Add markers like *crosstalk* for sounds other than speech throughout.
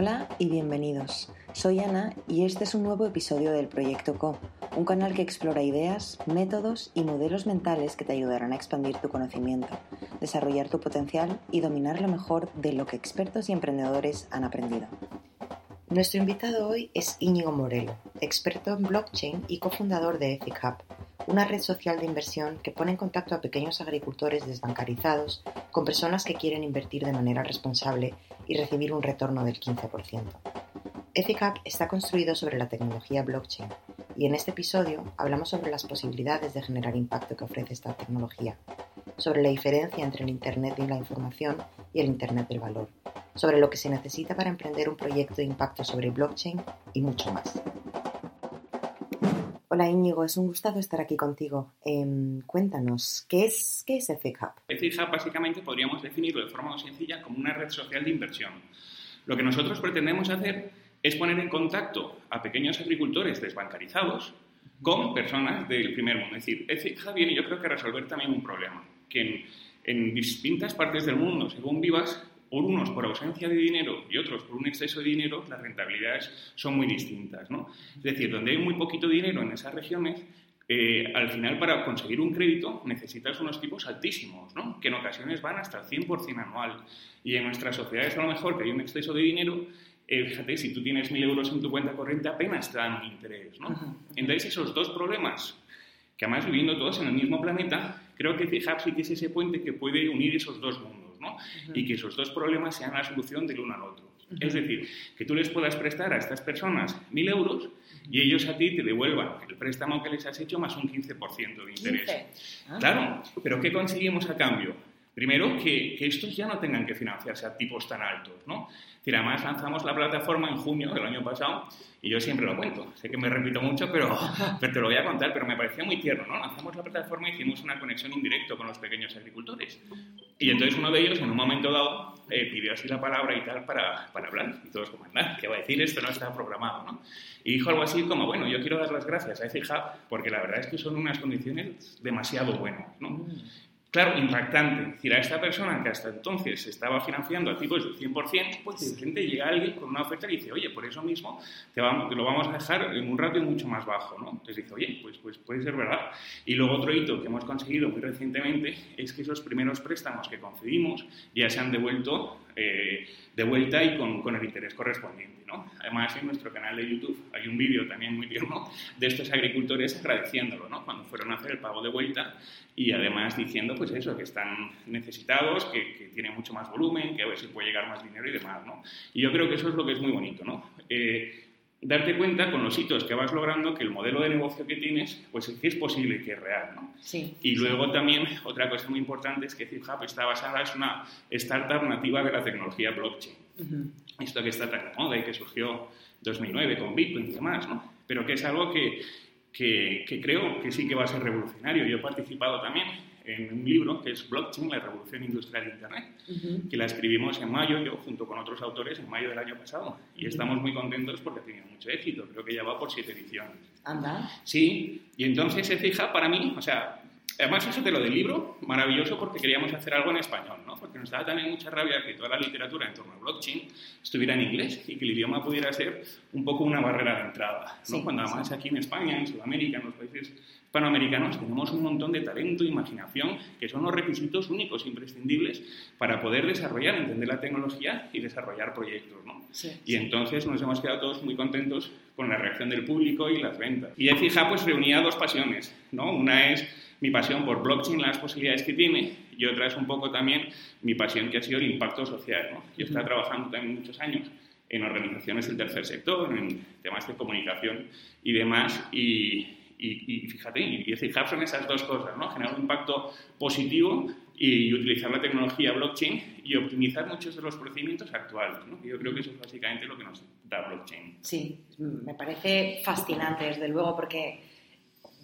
Hola y bienvenidos. Soy Ana y este es un nuevo episodio del Proyecto Co, un canal que explora ideas, métodos y modelos mentales que te ayudarán a expandir tu conocimiento, desarrollar tu potencial y dominar lo mejor de lo que expertos y emprendedores han aprendido. Nuestro invitado hoy es Íñigo Morelo, experto en blockchain y cofundador de Ethic Hub, una red social de inversión que pone en contacto a pequeños agricultores desbancarizados con personas que quieren invertir de manera responsable y recibir un retorno del 15%. EthiCap está construido sobre la tecnología blockchain y en este episodio hablamos sobre las posibilidades de generar impacto que ofrece esta tecnología, sobre la diferencia entre el Internet de la información y el Internet del valor, sobre lo que se necesita para emprender un proyecto de impacto sobre blockchain y mucho más. Hola Íñigo, es un gustazo estar aquí contigo. Em, cuéntanos, ¿qué es, qué es Ethic Hub? Básicamente podríamos definirlo de forma muy sencilla como una red social de inversión. Lo que nosotros pretendemos hacer es poner en contacto a pequeños agricultores desbancarizados con personas del primer mundo. Es decir, Ethic viene yo creo que a resolver también un problema, que en, en distintas partes del mundo, según vivas, por unos por ausencia de dinero y otros por un exceso de dinero, las rentabilidades son muy distintas. ¿no? Es decir, donde hay muy poquito dinero en esas regiones, eh, al final para conseguir un crédito necesitas unos tipos altísimos, ¿no? que en ocasiones van hasta el 100% anual. Y en nuestras sociedades a lo mejor que hay un exceso de dinero, eh, fíjate, si tú tienes 1.000 euros en tu cuenta corriente apenas te dan un interés. ¿no? Entonces esos dos problemas, que además viviendo todos en el mismo planeta, creo que que es ese puente que puede unir esos dos mundos y que esos dos problemas sean la solución del uno al otro. Es decir, que tú les puedas prestar a estas personas mil euros y ellos a ti te devuelvan el préstamo que les has hecho más un 15% de interés. Ah. Claro, pero ¿qué conseguimos a cambio? Primero, que, que, estos ya no tengan que financiarse a tipos tan altos, ¿no? decir, además lanzamos la plataforma en junio del año pasado y yo siempre lo cuento. Sé que me repito mucho, pero, *laughs* pero te lo voy a contar, pero me parecía muy tierno, ¿no? Lanzamos la plataforma y hicimos una conexión indirecta con los pequeños agricultores. Y entonces uno de ellos, en un momento dado, eh, pidió así la palabra y tal para, para hablar. Y todos como, nada, ¿qué va a decir? Esto no está programado, ¿no? Y dijo algo así como, bueno, yo quiero dar las gracias a hub porque la verdad es que son unas condiciones demasiado buenas, ¿no? Claro, impactante. Es decir, a esta persona que hasta entonces se estaba financiando a tipos del 100%, pues de repente llega alguien con una oferta y dice, oye, por eso mismo te, vamos, te lo vamos a dejar en un ratio mucho más bajo, ¿no? Entonces dice, oye, pues, pues puede ser verdad. Y luego otro hito que hemos conseguido muy recientemente es que esos primeros préstamos que concedimos ya se han devuelto eh, de vuelta y con, con el interés correspondiente, ¿no? Además, en nuestro canal de YouTube hay un vídeo también muy tierno de estos agricultores agradeciéndolo, ¿no? Cuando fueron a hacer el pago de vuelta y además diciendo pues eso, que están necesitados, que, que tienen mucho más volumen, que a ver si puede llegar más dinero y demás, ¿no? Y yo creo que eso es lo que es muy bonito, ¿no? Eh, darte cuenta con los hitos que vas logrando que el modelo de negocio que tienes, pues es que es posible que es real, ¿no? Sí. Y luego también, otra cosa muy importante es que ZipHub está basada, es una startup nativa de la tecnología blockchain. Esto que está tan de moda y que surgió en 2009 con Bitcoin y demás, ¿no? Pero que es algo que que, creo que sí que va a ser revolucionario. Yo he participado también en un libro que es Blockchain, la revolución industrial de Internet, que la escribimos en mayo, yo junto con otros autores, en mayo del año pasado. Y estamos muy contentos porque ha tenido mucho éxito. Creo que ya va por siete ediciones. ¿Anda? Sí, y entonces se fija para mí, o sea, Además, eso de lo del libro, maravilloso porque queríamos hacer algo en español, ¿no? Porque nos daba también mucha rabia que toda la literatura en torno al blockchain estuviera en inglés y que el idioma pudiera ser un poco una barrera de entrada, ¿no? Cuando además aquí en España, en Sudamérica, en los países hispanoamericanos, tenemos un montón de talento, imaginación, que son los requisitos únicos, imprescindibles, para poder desarrollar, entender la tecnología y desarrollar proyectos, ¿no? Y entonces nos hemos quedado todos muy contentos con la reacción del público y las ventas. Y fija pues reunía dos pasiones, ¿no? Una es mi pasión por blockchain, las posibilidades que tiene, y otra es un poco también mi pasión que ha sido el impacto social. ¿no? Yo he estado trabajando también muchos años en organizaciones del tercer sector, en temas de comunicación y demás, y, y, y fíjate, y, fijarse en esas dos cosas, ¿no? generar un impacto positivo y utilizar la tecnología blockchain y optimizar muchos de los procedimientos actuales. ¿no? Yo creo que eso es básicamente lo que nos da blockchain. Sí, me parece fascinante, desde luego, porque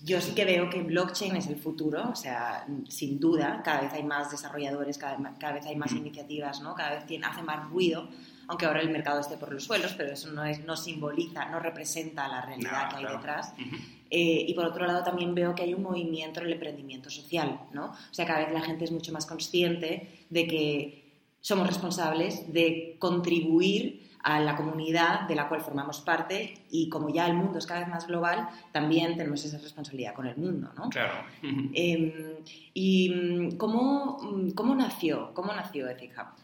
yo sí que veo que blockchain es el futuro, o sea, sin duda, cada vez hay más desarrolladores, cada, vez hay más iniciativas, ¿no? Cada vez tiene, hace más ruido, aunque ahora el mercado esté por los suelos, pero eso no, es, no simboliza, no representa la realidad que hay detrás. Eh, y por otro lado también veo que hay un movimiento en el emprendimiento social, ¿no? O sea, cada vez la gente es mucho más consciente de que somos responsables de contribuir a la comunidad de la cual formamos parte y como ya el mundo es cada vez más global, también tenemos esa responsabilidad con el mundo, ¿no? Claro. Em, ¿Y mm, cómo, mm, cómo nació, cómo nació Ethic Hub?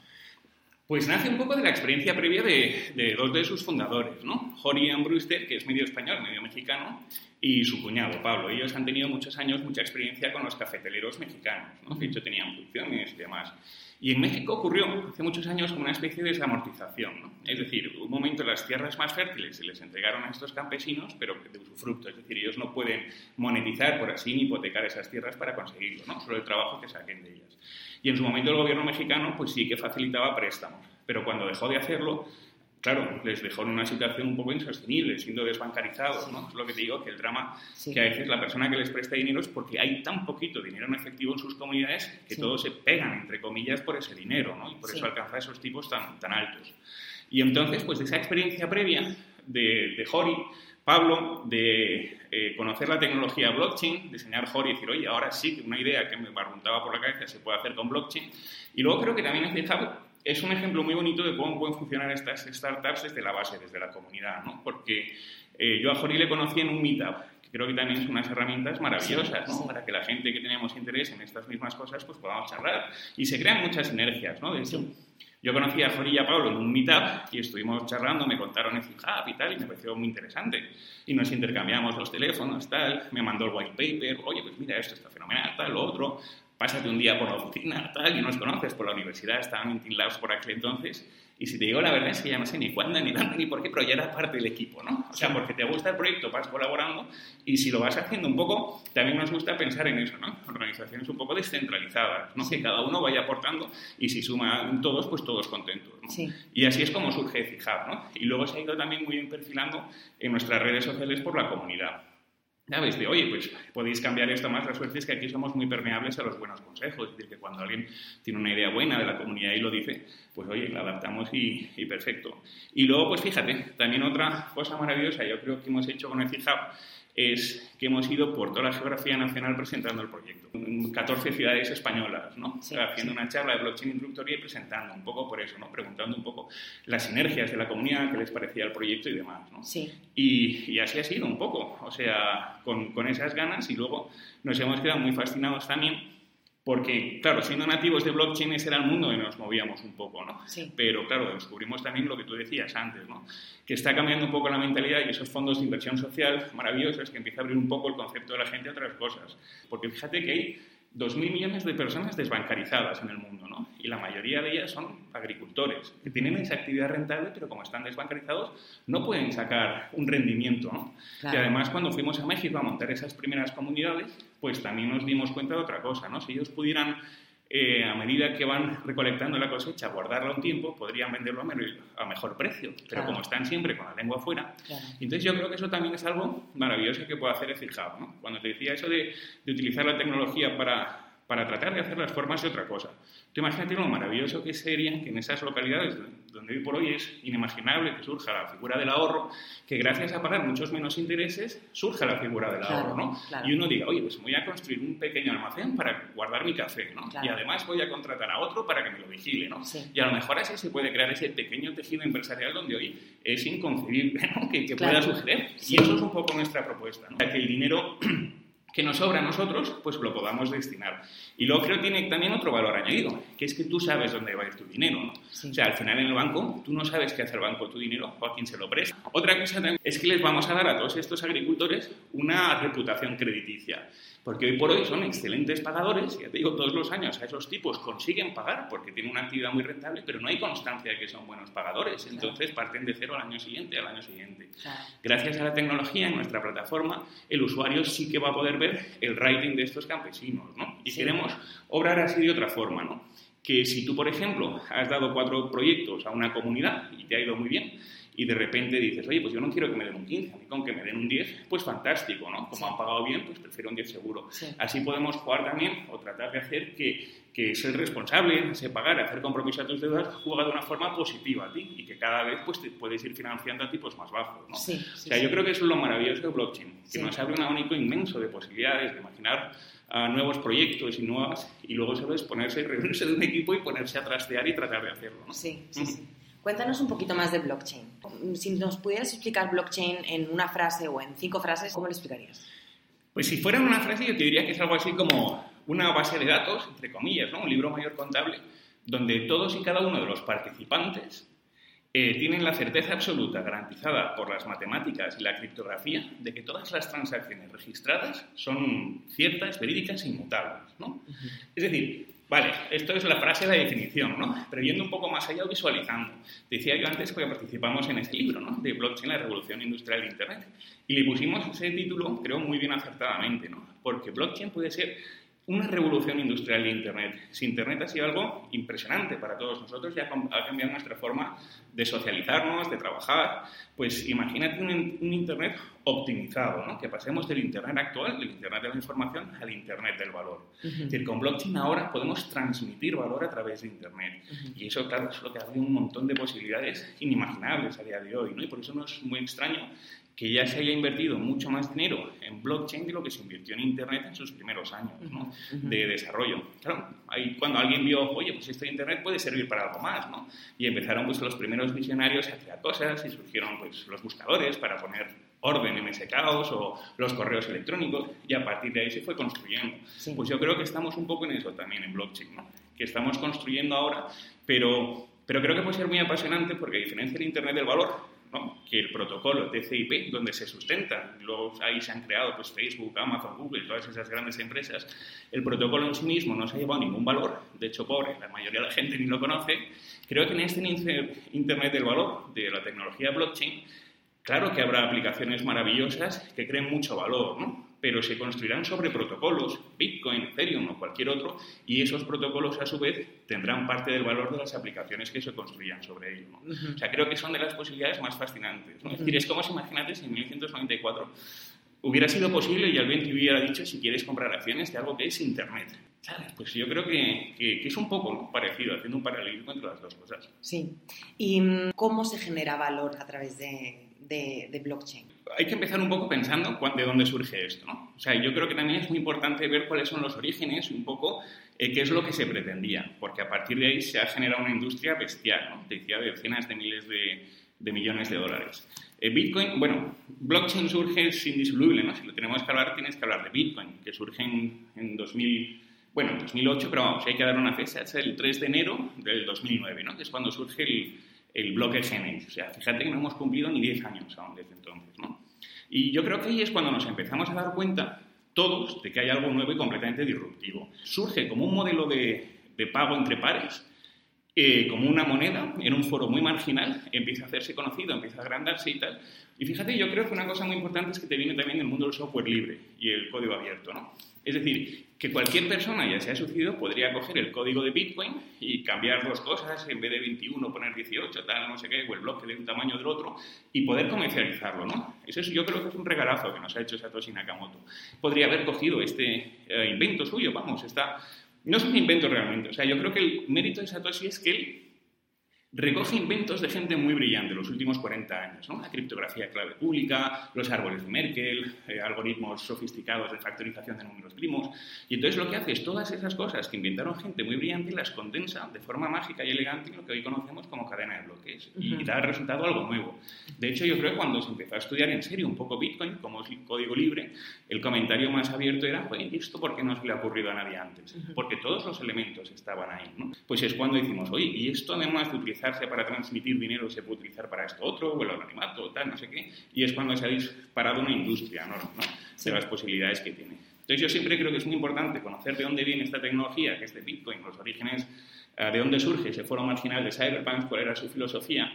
Pues nace un poco de la experiencia previa de, dos de sus fundadores, ¿no? Jorian Brewster, que es medio español, medio mexicano, y su cuñado, Pablo. Ellos han tenido muchos años, mucha experiencia con los cafeteleros mexicanos, ¿no? De hecho, tenían funciones y demás. Y en México ocurrió hace muchos años como una especie de desamortización. ¿no? Es decir, un momento las tierras más fértiles se les entregaron a estos campesinos, pero de usufructo. Es decir, ellos no pueden monetizar, por así, ni hipotecar esas tierras para conseguirlo, ¿no? solo el trabajo que saquen de ellas. Y en su momento el gobierno mexicano pues sí que facilitaba préstamos, pero cuando dejó de hacerlo, claro, les dejó en una situación un poco insostenible, siendo desbancarizados, ¿no? Es lo que te digo, que el drama que a veces la persona que les presta dinero es porque hay tan poquito dinero en efectivo en sus comunidades que todos se pegan, entre comillas, por ese dinero, ¿no? Y por eso alcanza esos tipos tan, tan altos. Y entonces, pues de esa experiencia previa de, de Jori, Pablo, de eh, conocer la tecnología blockchain, diseñar Jori y decir, oye, ahora sí que una idea que me barruntaba por la cabeza se puede hacer con blockchain. Y luego creo que también es dejado es un ejemplo muy bonito de cómo pueden funcionar estas startups desde la base, desde la comunidad, ¿no? Porque eh, yo a Jori le conocí en un meetup, que creo que también son unas herramientas maravillosas, ¿no? Para que la gente que tenemos interés en estas mismas cosas, pues podamos charlar. Y se crean muchas sinergias, ¿no? De hecho, yo conocí a Jori y a Pablo en un meetup y estuvimos charlando, me contaron el Hub y tal, y me pareció muy interesante. Y nos intercambiamos los teléfonos, tal, me mandó el white paper, oye, pues mira, esto está fenomenal, tal, lo otro pásate un día por la oficina, tal, y nos conoces por la universidad, estaba en Labs por aquel entonces, y si te digo la verdad es que ya no sé ni cuándo, ni dónde, ni por qué, pero ya era parte del equipo, ¿no? O sea, porque te gusta el proyecto, vas colaborando, y si lo vas haciendo un poco, también nos gusta pensar en eso, ¿no? Organizaciones un poco descentralizadas, ¿no? Que cada uno vaya aportando, y si suman todos, pues todos contentos, ¿no? Sí. Y así es como surge Fijar, ¿no? Y luego se ha ido también muy bien perfilando en nuestras redes sociales por la comunidad. ¿Sabes? De, oye, pues podéis cambiar esto más. La suerte es que aquí somos muy permeables a los buenos consejos. Es decir, que cuando alguien tiene una idea buena de la comunidad y lo dice, pues oye, la adaptamos y, perfecto. Y luego, pues fíjate, también otra cosa maravillosa, yo creo que hemos hecho con el CIHAB es que hemos ido por toda la geografía nacional presentando el proyecto. En 14 ciudades españolas, ¿no? Haciendo una charla de blockchain introductoria y presentando un poco por eso, ¿no? Preguntando un poco las sinergias de la comunidad, qué les parecía el proyecto y demás, ¿no? Sí. Y, y, así ha sido un poco, o sea, con, con esas ganas y luego nos hemos quedado muy fascinados también porque, claro, siendo nativos de blockchain, ese era el mundo donde nos movíamos un poco, ¿no? Sí. Pero, claro, descubrimos también lo que tú decías antes, ¿no? Que está cambiando un poco la mentalidad y esos fondos de inversión social maravillosos que empieza a abrir un poco el concepto de la gente a otras cosas. Porque fíjate que hay 2.000 millones de personas desbancarizadas en el mundo, ¿no? Y la mayoría de ellas son agricultores, que tienen esa actividad rentable, pero como están desbancarizados, no pueden sacar un rendimiento, ¿no? Y además, cuando fuimos a México a montar esas primeras comunidades, pues también nos dimos cuenta de otra cosa, ¿no? Si ellos pudieran eh, a medida que van recolectando la cosecha, guardarla un tiempo, podrían venderlo a, mejor precio. Pero como están siempre con la lengua afuera, entonces yo creo que eso también es algo maravilloso que puede hacer el fijado. ¿no? Cuando te decía eso de, de utilizar la tecnología para, para tratar de hacer las formas de otra cosa. Tú imagínate lo maravilloso que sería que en esas localidades donde hoy por hoy es inimaginable que surja la figura del ahorro, que gracias a pagar muchos menos intereses surja la figura del ahorro, ¿no? Y uno diga, oye, pues voy a construir un pequeño almacén para guardar mi café, ¿no? Y además voy a contratar a otro para que me lo vigile, ¿no? Y a lo mejor así se puede crear ese pequeño tejido empresarial donde hoy es inconcebible que, pueda suceder. Y eso es un poco nuestra propuesta, ¿no? Que el dinero *clears throat* que nos sobra a nosotros, pues lo podamos destinar. Y luego creo que tiene también otro valor añadido, que es que tú sabes dónde va a ir tu dinero. ¿no? O sea, al final en el banco, tú no sabes qué hace el banco tu dinero o a quién se lo presta. Otra cosa también es que les vamos a dar a todos estos agricultores una reputación crediticia. Porque hoy por hoy son excelentes pagadores, ya te digo, todos los años a esos tipos consiguen pagar porque tienen una actividad muy rentable, pero no hay constancia de que son buenos pagadores. Entonces parten de cero al año siguiente, al año siguiente. Gracias a la tecnología en nuestra plataforma, el usuario sí que va a poder ver el rating de estos campesinos, ¿no? Y queremos obrar así de otra forma, ¿no? Que si tú, por ejemplo, has dado cuatro proyectos a una comunidad y te ha ido muy bien, y de repente dices, oye, pues yo no quiero que me den un 15, a mí con que me den un 10, pues fantástico, ¿no? Como han pagado bien, pues prefiero un 10 seguro. Así podemos jugar también o tratar de hacer que, que ser responsable, se pagar, hacer compromiso a tus deudas, juega de una forma positiva a ti y que cada vez pues, te puedes ir financiando a tipos más bajos, ¿no? o sea, yo creo que eso es lo maravilloso de blockchain, que nos abre un abanico inmenso de posibilidades, de imaginar a nuevos proyectos y nuevas, y luego, ¿sabes?, ponerse y reunirse de un equipo y ponerse a trastear y tratar de hacerlo, ¿no? Sí, sí, sí. Cuéntanos un poquito más de blockchain. Si nos pudieras explicar blockchain en una frase o en cinco frases, ¿cómo lo explicarías? Pues si fuera en una frase yo te diría que es algo así como una base de datos, entre comillas, ¿no? un libro mayor contable, donde todos y cada uno de los participantes eh, tienen la certeza absoluta, garantizada por las matemáticas y la criptografía, de que todas las transacciones registradas son ciertas, verídicas e inmutables. ¿no? Es decir, vale, esto es la frase de la definición, ¿no? pero yendo un poco más allá, visualizando. Decía yo antes que participamos en ese libro ¿no? de Blockchain, la revolución industrial de Internet, y le pusimos ese título, creo, muy bien acertadamente, ¿no? porque blockchain puede ser una revolución industrial de Internet. Si Internet ha sido algo impresionante para todos nosotros, ya ha cambiado nuestra forma de socializarnos, de trabajar, pues imagínate un, Internet optimizado, ¿no? que pasemos del Internet actual, del Internet de la información, al Internet del valor. Es decir, con blockchain ahora podemos transmitir valor a través de Internet. Y eso, claro, es lo que abre un montón de posibilidades inimaginables a día de hoy. ¿no? Y por eso no es muy extraño que ya se haya invertido mucho más dinero en blockchain de lo que se invirtió en Internet en sus primeros años de desarrollo. Claro, ahí cuando alguien vio, oye, pues esto de Internet puede servir para algo más, ¿no? Y empezaron pues los primeros visionarios a crear cosas y surgieron pues los buscadores para poner orden en ese caos o los correos electrónicos y a partir de ahí se fue construyendo. Pues yo creo que estamos un poco en eso también en blockchain, ¿no? Que estamos construyendo ahora, pero, pero creo que puede ser muy apasionante porque a diferencia del Internet del valor, que el protocolo TCP, donde se sustenta, luego ahí se han creado pues, Facebook, Amazon, Google, todas esas grandes empresas, el protocolo en sí mismo no se ha llevado ningún valor, de hecho pobre, la mayoría de la gente ni lo conoce, creo que en este Internet del valor de la tecnología blockchain, claro que habrá aplicaciones maravillosas que creen mucho valor, ¿no? Pero se construirán sobre protocolos, Bitcoin, Ethereum o cualquier otro, y esos protocolos a su vez tendrán parte del valor de las aplicaciones que se construyan sobre ellos. O sea, creo que son de las posibilidades más fascinantes. Es decir, es como si imagínate si en 1994 hubiera sido posible y alguien te hubiera dicho si quieres comprar acciones de algo que es Internet. Pues yo creo que, que, es un poco parecido, haciendo un paralelismo entre las dos cosas. Sí. ¿Y mm, cómo se genera valor a través de, de, blockchain? Hay que empezar un poco pensando de dónde surge esto. ¿no? O sea, yo creo que también es muy importante ver cuáles son los orígenes un poco eh, qué es lo que se pretendía, porque a partir de ahí se ha generado una industria bestial, ¿no? decía, de decenas de miles de, de millones de dólares. Eh, Bitcoin, bueno, blockchain surge, es indisoluble, ¿no? Si lo tenemos que hablar, tienes que hablar de Bitcoin, que surge en, en 2000, bueno, 2008, pero vamos, hay que dar una fecha, es el 3 de enero del 2009, ¿no? Que es cuando surge el, el bloque Genesis. O sea, fíjate que no hemos cumplido ni 10 años aún desde entonces, ¿no? Y yo creo que ahí es cuando nos empezamos a dar cuenta, todos, de que hay algo nuevo y completamente disruptivo. Surge como un modelo de, de pago entre pares, eh, como una moneda en un foro muy marginal, empieza a hacerse conocido, empieza a agrandarse y tal. Y fíjate, yo creo que una cosa muy importante es que te viene también del mundo del software libre y el código abierto, ¿no? Es decir, que cualquier persona, ya sea sucedido, podría coger el código de Bitcoin y cambiar dos cosas, en vez de 21 poner 18, tal, no sé qué, o el bloque de un tamaño del otro, y poder comercializarlo, ¿no? Eso yo creo que es un regalazo que nos ha hecho Satoshi Nakamoto. Podría haber cogido este eh, invento suyo, vamos, está... No es un invento realmente, o sea, yo creo que el mérito de Satoshi es que él recoge inventos de gente muy brillante los últimos 40 años, ¿no? La criptografía clave pública, los árboles de Merkel, eh, algoritmos sofisticados de factorización de números primos, y entonces lo que hace es todas esas cosas que inventaron gente muy brillante y las condensa de forma mágica y elegante en lo que hoy conocemos como cadena de bloques, y da resultado algo nuevo. De hecho, yo creo que cuando se empezó a estudiar en serio un poco Bitcoin, como es código libre, el comentario más abierto era, oye, ¿y esto por qué no se le ha ocurrido a nadie antes? Porque todos los elementos estaban ahí, ¿no? Pues es cuando decimos, oye, ¿y esto además de utilizar para transmitir dinero se puede utilizar para esto otro, o el anonimato, tal, no sé qué, y es cuando se ha disparado una industria ¿no? de las posibilidades que tiene. Entonces yo siempre creo que es muy importante conocer de dónde viene esta tecnología, que es de Bitcoin, los orígenes, eh, de dónde surge ese foro marginal de Cyberpunk, cuál era su filosofía,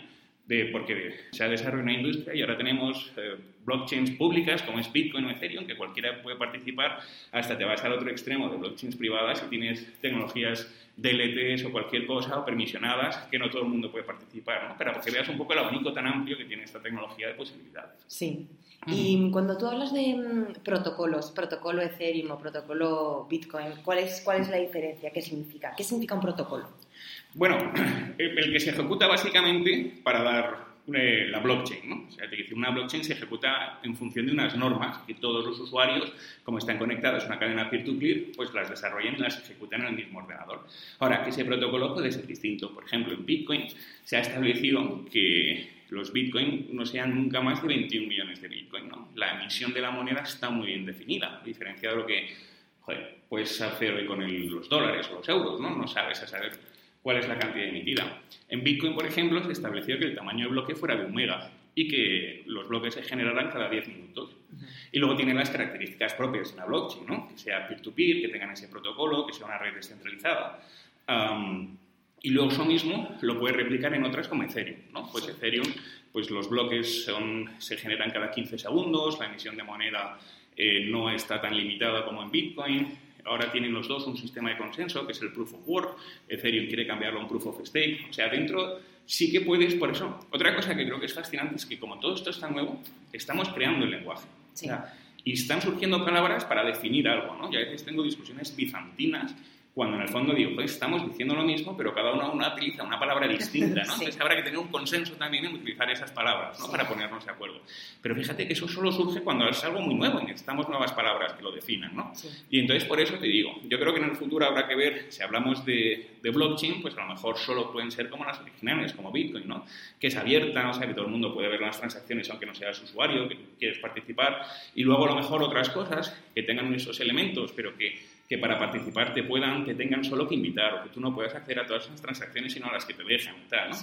de, porque se ha desarrollado una industria y ahora tenemos eh, blockchains públicas como es Bitcoin o Ethereum, que cualquiera puede participar, hasta te vas al otro extremo de blockchains privadas y tienes tecnologías DLTs o cualquier cosa, o permisionadas, que no todo el mundo puede participar, ¿no? Pero que veas un poco el abanico tan amplio que tiene esta tecnología de posibilidades. Sí. Y cuando tú hablas de mm, protocolos, protocolo Ethereum o protocolo Bitcoin, ¿cuál es, ¿cuál es la diferencia? ¿Qué significa? ¿Qué significa un protocolo? Bueno, *clears throat* el que se ejecuta básicamente para dar la blockchain, ¿no? O sea, una blockchain se ejecuta en función de unas normas que todos los usuarios, como están conectados a una cadena peer-to-peer, pues las desarrollan y las ejecutan en el mismo ordenador. Ahora, ese protocolo puede ser distinto. Por ejemplo, en Bitcoin se ha establecido que los Bitcoin no sean nunca más de 21 millones de Bitcoin, ¿no? La emisión de la moneda está muy bien definida, a diferencia de lo que, joder, puedes hacer hoy con los dólares o los euros, ¿no? No sabes a saber cuál es la cantidad emitida. En Bitcoin, por ejemplo, se estableció que el tamaño de bloque fuera de un mega y que los bloques se generaran cada 10 minutos. Y luego tienen las características propias de una blockchain, ¿no? que sea peer-to-peer, que tengan ese protocolo, que sea una red descentralizada. y luego eso mismo lo puedes replicar en otras como Ethereum. ¿no? Pues Ethereum, pues los bloques son, se generan cada 15 segundos, la emisión de moneda eh, no está tan limitada como en Bitcoin, ahora tienen los dos un sistema de consenso, que es el Proof of Work, Ethereum quiere cambiarlo a un Proof of Stake, o sea, dentro sí que puedes, por eso, otra cosa que creo que es fascinante es que como todo esto está nuevo, estamos creando el lenguaje. y están surgiendo palabras para definir algo, ¿no? Y a veces tengo discusiones bizantinas cuando en el fondo digo, pues estamos diciendo lo mismo, pero cada uno, utiliza una palabra distinta, ¿no? *laughs* Entonces habrá que tener un consenso también en utilizar esas palabras, ¿no? Para ponernos de acuerdo. Pero fíjate que eso solo surge cuando es algo muy nuevo, necesitamos nuevas palabras que lo definan, ¿no? Y entonces por eso te digo, yo creo que en el futuro habrá que ver, si hablamos de, de, blockchain, pues a lo mejor solo pueden ser como las originales, como Bitcoin, ¿no? Que es abierta, o sea, que todo el mundo puede ver las transacciones aunque no seas usuario, que quieres participar, y luego a lo mejor otras cosas que tengan esos elementos, pero que que para participar te puedan, te tengan solo que invitar o que tú no puedas acceder a todas esas transacciones sino a las que te dejan.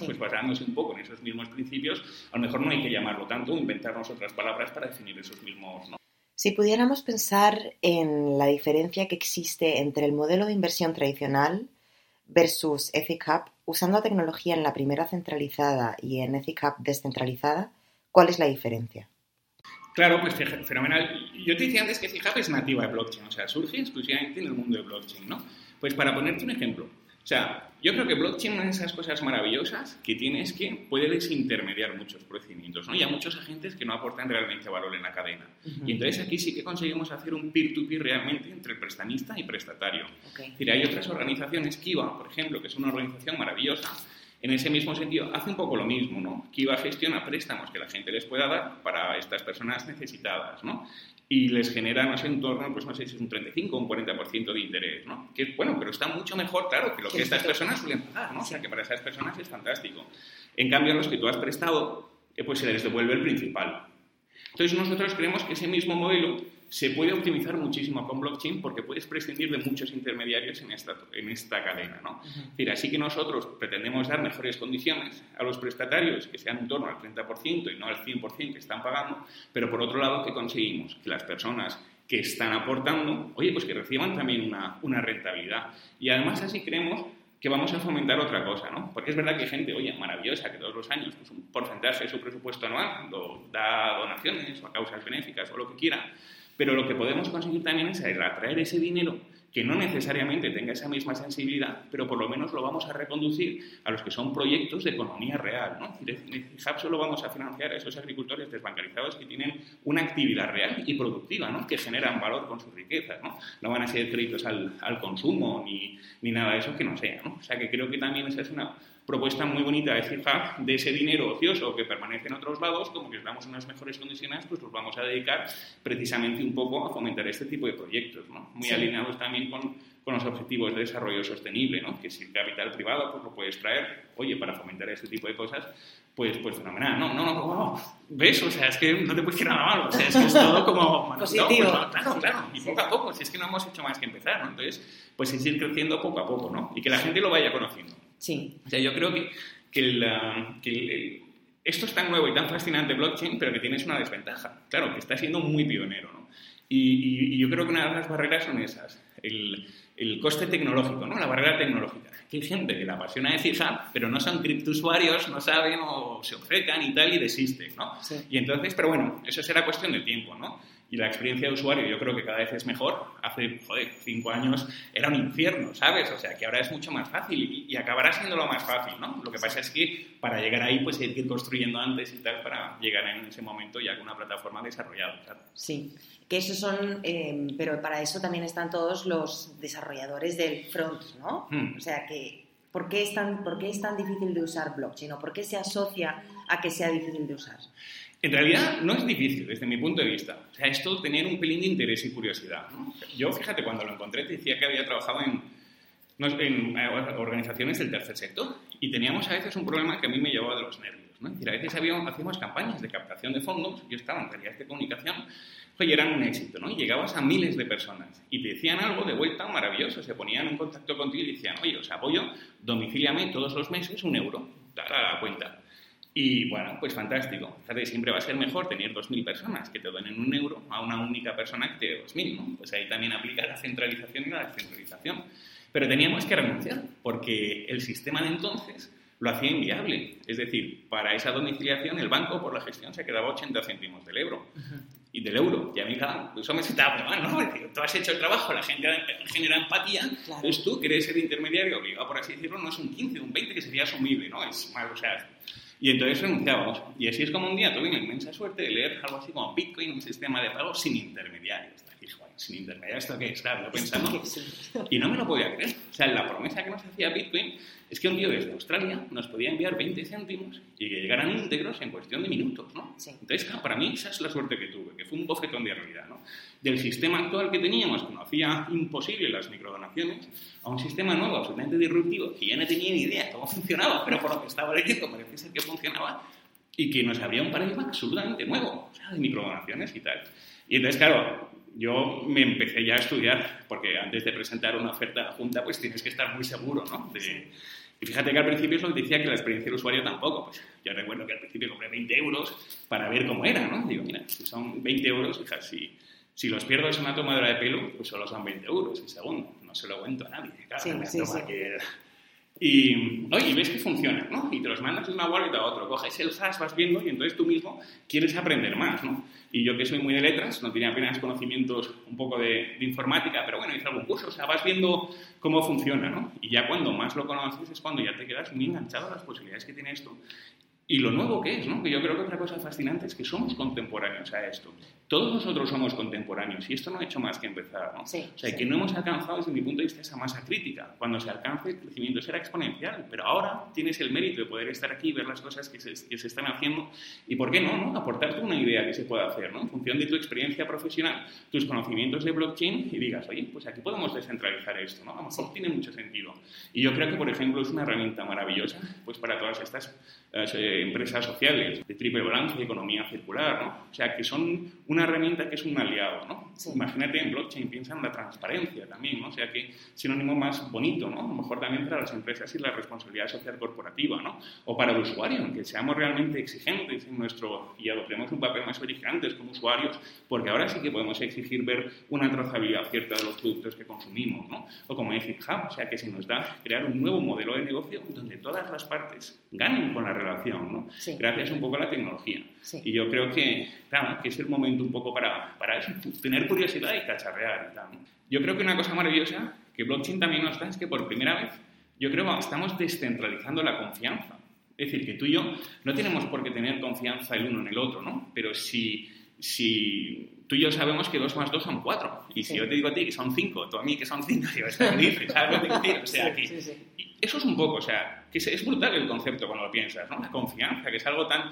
Pues basándose un poco en esos mismos principios, a lo mejor no hay que llamarlo tanto, inventarnos otras palabras para definir esos mismos. ¿no? Si pudiéramos pensar en la diferencia que existe entre el modelo de inversión tradicional versus EthiCap, usando tecnología en la primera centralizada y en EthiCap descentralizada, ¿cuál es la diferencia? Claro, pues fenomenal. Yo te decía antes que FIHAP es nativa de blockchain, o sea, surge exclusivamente en el mundo de blockchain, ¿no? Pues para ponerte un ejemplo, o sea, yo creo que blockchain, una de esas cosas maravillosas que tiene es que puede desintermediar muchos procedimientos, ¿no? Y hay muchos agentes que no aportan realmente valor en la cadena. Y entonces aquí sí que conseguimos hacer un peer-to-peer realmente entre prestamista y prestatario. Es decir, hay otras organizaciones, Kiva, por ejemplo, que es una organización maravillosa, en ese mismo sentido, hace un poco lo mismo, ¿no? Kiva gestiona préstamos que la gente les pueda dar para estas personas necesitadas, ¿no? Y les genera, no sé, en torno, pues no sé si es un 35 o un 40% de interés, ¿no? Que es bueno, pero está mucho mejor, claro, que lo que estas personas suelen pagar, ¿no? O sea, que para esas personas es fantástico. En cambio, los que tú has prestado, eh, pues se les devuelve el principal. Entonces, nosotros creemos que ese mismo modelo se puede optimizar muchísimo con blockchain porque puedes prescindir de muchos intermediarios en esta, en esta cadena. ¿no? decir, así que nosotros pretendemos dar mejores condiciones a los prestatarios que sean en torno al 30% y no al 100% que están pagando, pero por otro lado, ¿qué conseguimos? Que las personas que están aportando, oye, pues que reciban también una, una rentabilidad. Y además así creemos que vamos a fomentar otra cosa, ¿no? Porque es verdad que hay gente, oye, maravillosa, que todos los años pues, un porcentaje de su presupuesto anual lo da donaciones o a causas benéficas o lo que quiera, pero lo que podemos conseguir también es atraer ese dinero que no necesariamente tenga esa misma sensibilidad, pero por lo menos lo vamos a reconducir a los que son proyectos de economía real. ¿no? En Hub solo vamos a financiar a esos agricultores desbancarizados que tienen una actividad real y productiva, ¿no? que generan valor con sus riquezas. No, no van a ser créditos al, al consumo ni, ni, nada de eso que no sea. ¿no? O sea que creo que también esa es una propuesta muy bonita de fijar de ese dinero ocioso que permanece en otros lados, como que os damos unas mejores condiciones, pues los vamos a dedicar precisamente un poco a fomentar este tipo de proyectos, ¿no? muy alineados también con, con, los objetivos de desarrollo sostenible, ¿no? que si el capital privado pues lo puedes traer, oye, para fomentar este tipo de cosas, pues, pues fenomenal. No, no, no, ¿ves? O sea, es que no te puedes decir nada malo, o sea, es que es todo como... *laughs* Positivo. No, pues, claro, claro, y poco a poco, si es que no hemos hecho más que empezar, ¿no? Entonces, pues es ir creciendo poco a poco, ¿no? Y que la gente lo vaya conociendo. Sí. O sea, yo creo que, que, esto es tan nuevo y tan fascinante blockchain, pero que tienes una desventaja. Claro, que está siendo muy pionero, ¿no? Y, yo creo que una de las barreras son esas. El, el coste tecnológico, ¿no? La barrera tecnológica. Que hay gente que la apasiona de fija, pero no son criptusuarios, no saben o se obcecan y tal y desisten, ¿no? Y entonces, pero bueno, eso será cuestión de tiempo, ¿no? y la experiencia de usuario yo creo que cada vez es mejor. Hace, joder, cinco años era un infierno, ¿sabes? O sea, que ahora es mucho más fácil y, acabará siendo lo más fácil, ¿no? Lo que pasa es que para llegar ahí, pues hay que ir construyendo antes y tal para llegar en ese momento ya con una plataforma desarrollada. Sí, que eso son, eh, pero para eso también están todos los desarrolladores del front, ¿no? Hmm. O sea, que ¿Por qué, es tan, ¿Por qué es tan difícil de usar blockchain o por qué se asocia a que sea difícil de usar? En realidad no es difícil desde mi punto de vista. O sea, esto tener un pelín de interés y curiosidad. Yo, fíjate, cuando lo encontré te decía que había trabajado en, en eh, organizaciones del tercer sector y teníamos a veces un problema que a mí me llevaba de los nervios. ¿No? A veces había, hacíamos campañas de captación de fondos, yo estaba en tareas de comunicación, pues eran un éxito, ¿no? Y llegabas a miles de personas y te decían algo de vuelta maravilloso, se ponían en contacto contigo y decían, oye, os apoyo, domicíliame todos los meses un euro, dar a la cuenta. Y bueno, pues fantástico. Siempre va a ser mejor tener 2.000 personas que te donen un euro a una única persona que te dé 2.000, ¿no? Pues ahí también aplica la centralización y la descentralización. Pero teníamos que renunciar, porque el sistema de entonces lo hacía inviable. Es decir, para esa domiciliación el banco por la gestión se quedaba 80 céntimos del euro. Y del euro. Y a mí, claro, eso me sentaba mal, ¿no? Decir, tú has hecho el trabajo, la gente genera empatía, claro. entonces tú, que eres el intermediario obligado, por así decirlo, no es un 15, un 20 que sería asumible, ¿no? Es mal, o sea... Y entonces renunciábamos. Y así es como un día tuve la inmensa suerte de leer algo así como Bitcoin, un sistema de pago sin intermediarios sin intermediario, ¿esto qué es? Claro, lo pensamos. Y no me lo podía creer. O sea, la promesa que nos hacía Bitcoin es que un tío desde Australia nos podía enviar 20 céntimos y que llegaran íntegros en cuestión de minutos, ¿no? Entonces, claro, para mí esa es la suerte que tuve, que fue un bofetón de realidad, ¿no? Del sistema actual que teníamos, que nos hacía imposible las microdonaciones, a un sistema nuevo, absolutamente disruptivo, que ya no tenía ni idea cómo funcionaba, pero por lo que estaba leyendo parece ser que funcionaba, y que nos abría un paradigma absolutamente nuevo, o sea, de microdonaciones y tal. Y entonces, claro, yo me empecé ya a estudiar, porque antes de presentar una oferta a la Junta, pues tienes que estar muy seguro, ¿no? Y fíjate que al principio eso decía que la experiencia del usuario tampoco. Pues yo recuerdo que al principio compré 20 euros para ver cómo era, ¿no? Digo, mira, si son 20 euros, hija, si, si los pierdo en una tomadora de pelo, pues solo son 20 euros el segundo. No se lo cuento a nadie. Claro, sí, sí, Que, y, oye, ves que funciona, ¿no? Y te los mandas de una wallet a otro, coges el hash, vas viendo y entonces tú mismo quieres aprender más, ¿no? Y yo que soy muy de letras, no tenía apenas conocimientos un poco de, de, informática, pero bueno, hice algún curso, o sea, vas viendo cómo funciona, ¿no? Y ya cuando más lo conoces es cuando ya te quedas muy enganchado a las posibilidades que tiene esto y lo nuevo que es, ¿no? Que yo creo que otra cosa fascinante es que somos contemporáneos a esto. Todos nosotros somos contemporáneos y esto no ha hecho más que empezar, ¿no? o sea, que no hemos alcanzado desde mi punto de vista esa masa crítica. Cuando se alcance el crecimiento será exponencial, pero ahora tienes el mérito de poder estar aquí y ver las cosas que se, que se están haciendo y, ¿por qué no, no? Aportarte una idea que se pueda hacer, ¿no? En función de tu experiencia profesional, tus conocimientos de blockchain y digas, oye, pues aquí podemos descentralizar esto, ¿no? A lo mejor tiene mucho sentido. Y yo creo que, por ejemplo, es una herramienta maravillosa pues para todas estas eh, empresas sociales de triple balance, economía circular, ¿no? O sea, que son una herramienta que es un aliado, ¿no? Imagínate en blockchain, piensa en la transparencia también, ¿no? O sea, que sinónimo más bonito, ¿no? A lo mejor también para las empresas y la responsabilidad social corporativa, ¿no? O para el usuario, que seamos realmente exigentes en nuestro y adoptemos un papel más beligerantes como usuarios, porque ahora sí que podemos exigir ver una trazabilidad cierta de los productos que consumimos, ¿no? O como dice Hub, o sea, que se nos da crear un nuevo modelo de negocio donde todas las partes ganen con la relación, ¿no? Gracias un poco a la tecnología. Y yo creo que, claro, que es el momento un poco para, para eso, tener curiosidad y cacharrear. Y tal, Yo creo que una cosa maravillosa que blockchain también nos da es que por primera vez, yo creo que estamos descentralizando la confianza. Es decir, que tú y yo no tenemos por qué tener confianza el uno en el otro, ¿no? Pero si, si tú y yo sabemos que dos más dos son cuatro, y si yo te digo a ti que son cinco, tú a mí que son cinco, *laughs* digo, está bien, ¿sabes lo que? O sea, que, eso es un poco, o sea, que es brutal el concepto cuando lo piensas, ¿no? La confianza, que es algo tan...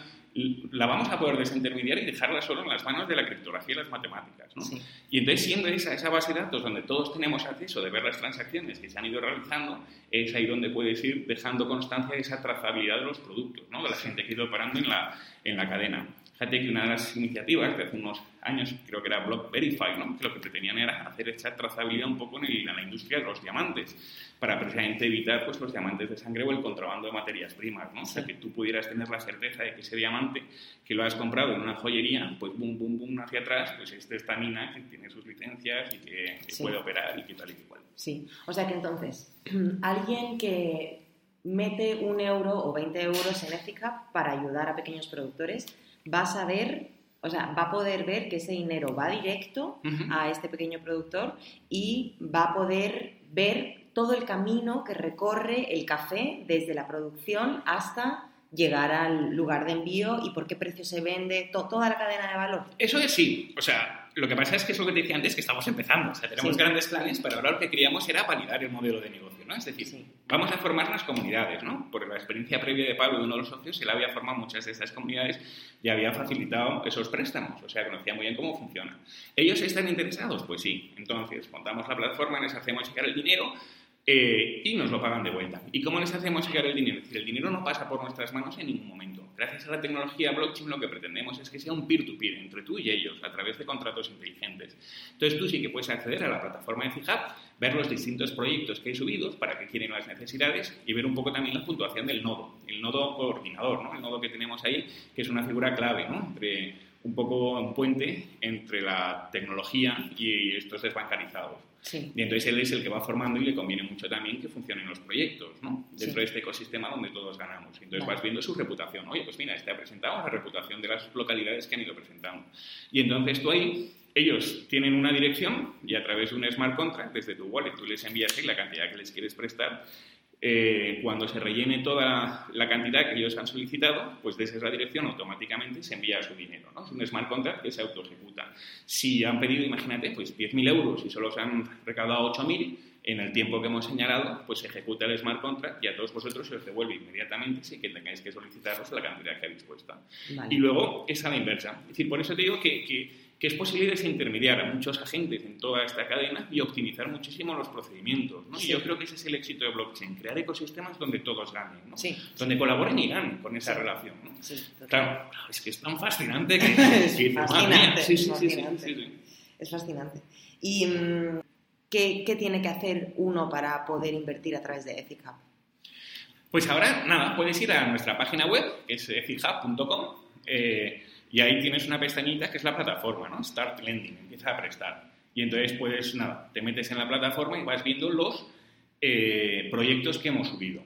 La vamos a poder desintermediar y dejarla solo en las manos de la criptografía y las matemáticas, ¿no? Y entonces, siendo esa, esa base de datos donde todos tenemos acceso de ver las transacciones que se han ido realizando, es ahí donde puedes ir dejando constancia de esa trazabilidad de los productos, ¿no? De la gente que ha ido operando en la, en la cadena. Fíjate que una de las iniciativas de hace unos años, creo que era Block Verify, ¿no? que lo que pretendían era hacer esa trazabilidad un poco en, la industria de los diamantes, para precisamente evitar pues, los diamantes de sangre o el contrabando de materias primas. ¿no? O sea, que tú pudieras tener la certeza de que ese diamante que lo has comprado en una joyería, pues boom, boom, boom, hacia atrás, pues este esta mina que tiene sus licencias y que, puede operar y que tal y cual. Sí, o sea que entonces, *clears throat* alguien que mete un euro o 20 euros en Ethica para ayudar a pequeños productores, va a saber, o sea, va a poder ver que ese dinero va directo a este pequeño productor y va a poder ver todo el camino que recorre el café desde la producción hasta llegar al lugar de envío y por qué precio se vende, toda la cadena de valor. Eso es sí, o sea, lo que pasa es que es lo que te decía antes, que estamos empezando. O sea, tenemos grandes planes, pero ahora lo que queríamos era validar el modelo de negocio, ¿no? Es decir, vamos a formar las comunidades, ¿no? Por la experiencia previa de Pablo, de uno de los socios, él había formado muchas de estas comunidades y había facilitado esos préstamos. O sea, conocía muy bien cómo funciona. ¿Ellos están interesados? Pues sí. Entonces, montamos la plataforma, les hacemos llegar el dinero eh, y nos lo pagan de vuelta. ¿Y cómo les hacemos llegar el dinero? Es decir, el dinero no pasa por nuestras manos en ningún momento. Gracias a la tecnología blockchain lo que pretendemos es que sea un peer-to-peer entre tú y ellos a través de contratos inteligentes. Entonces tú sí que puedes acceder a la plataforma de Fijab, ver los distintos proyectos que hay subidos para que quieren las necesidades y ver un poco también la puntuación del nodo, el nodo coordinador, ¿no? el nodo que tenemos ahí, que es una figura clave ¿no? entre un poco un puente entre la tecnología y estos desbancarizados. Y entonces él es el que va formando y le conviene mucho también que funcionen los proyectos, ¿no? Dentro de este ecosistema donde todos ganamos. Entonces vas viendo su reputación. Oye, pues mira, este ha presentado la reputación de las localidades que han ido presentando. Y entonces tú ahí, ellos tienen una dirección y a través de un smart contract, desde tu wallet, tú les envías la cantidad que les quieres prestar eh, cuando se rellene toda la cantidad que ellos han solicitado, pues desde esa dirección automáticamente se envía su dinero. ¿no? Es un smart contract que se autoejecuta. Si han pedido, imagínate, pues 10.000 euros y solo se han recaudado 8.000, en el tiempo que hemos señalado, pues se ejecuta el smart contract y a todos vosotros se os devuelve inmediatamente sin que tengáis que solicitaros la cantidad que habéis puesto. Y luego es a la inversa. Es decir, por eso te digo que, que que es posible desintermediar a muchos agentes en toda esta cadena y optimizar muchísimo los procedimientos. ¿no? Y yo creo que ese es el éxito de blockchain, crear ecosistemas donde todos ganen, ¿no? donde colaboren y ganen con esa relación. ¿no? claro, es que es tan fascinante que... *laughs* es fascinante, sí, sí, Es fascinante. ¿Y mm, ¿qué, ¿qué, tiene que hacer uno para poder invertir a través de EthicHub? Pues ahora, nada, puedes ir a nuestra página web, que es ethichub.com, eh, y ahí tienes una pestañita que es la plataforma, ¿no? Start Lending, empieza a prestar. Y entonces puedes, nada, te metes en la plataforma y vas viendo los eh, proyectos que hemos subido.